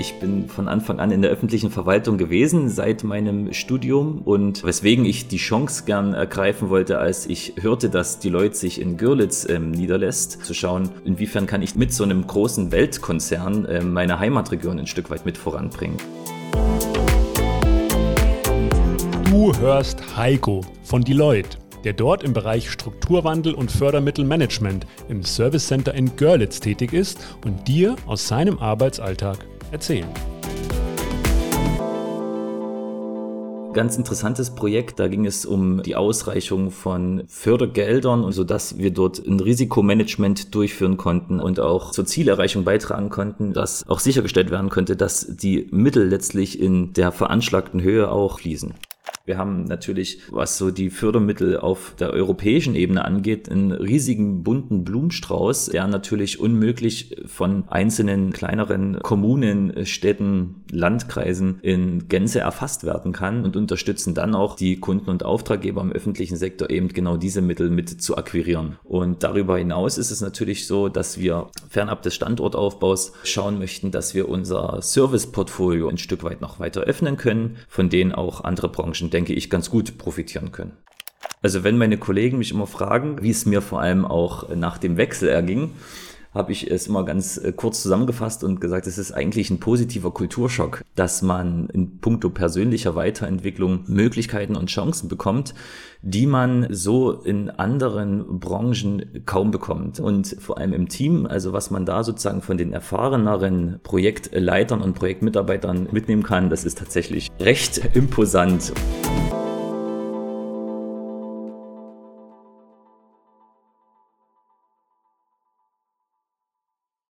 Ich bin von Anfang an in der öffentlichen Verwaltung gewesen, seit meinem Studium und weswegen ich die Chance gern ergreifen wollte, als ich hörte, dass die Leute sich in Görlitz ähm, niederlässt, zu schauen, inwiefern kann ich mit so einem großen Weltkonzern äh, meine Heimatregion ein Stück weit mit voranbringen. Du hörst Heiko von Deloitte der dort im Bereich Strukturwandel und Fördermittelmanagement im Service Center in Görlitz tätig ist und dir aus seinem Arbeitsalltag erzählen. Ganz interessantes Projekt. Da ging es um die Ausreichung von Fördergeldern und so dass wir dort ein Risikomanagement durchführen konnten und auch zur Zielerreichung beitragen konnten, dass auch sichergestellt werden könnte, dass die Mittel letztlich in der veranschlagten Höhe auch fließen. Wir haben natürlich, was so die Fördermittel auf der europäischen Ebene angeht, einen riesigen bunten Blumenstrauß, der natürlich unmöglich von einzelnen kleineren Kommunen, Städten, Landkreisen in Gänze erfasst werden kann und unterstützen dann auch die Kunden und Auftraggeber im öffentlichen Sektor eben genau diese Mittel mit zu akquirieren. Und darüber hinaus ist es natürlich so, dass wir fernab des Standortaufbaus schauen möchten, dass wir unser Serviceportfolio ein Stück weit noch weiter öffnen können, von denen auch andere Branchen denke ich, ganz gut profitieren können. Also wenn meine Kollegen mich immer fragen, wie es mir vor allem auch nach dem Wechsel erging, habe ich es immer ganz äh, kurz zusammengefasst und gesagt, es ist eigentlich ein positiver Kulturschock, dass man in puncto persönlicher Weiterentwicklung Möglichkeiten und Chancen bekommt, die man so in anderen Branchen kaum bekommt. Und vor allem im Team, also was man da sozusagen von den erfahreneren Projektleitern und Projektmitarbeitern mitnehmen kann, das ist tatsächlich recht imposant.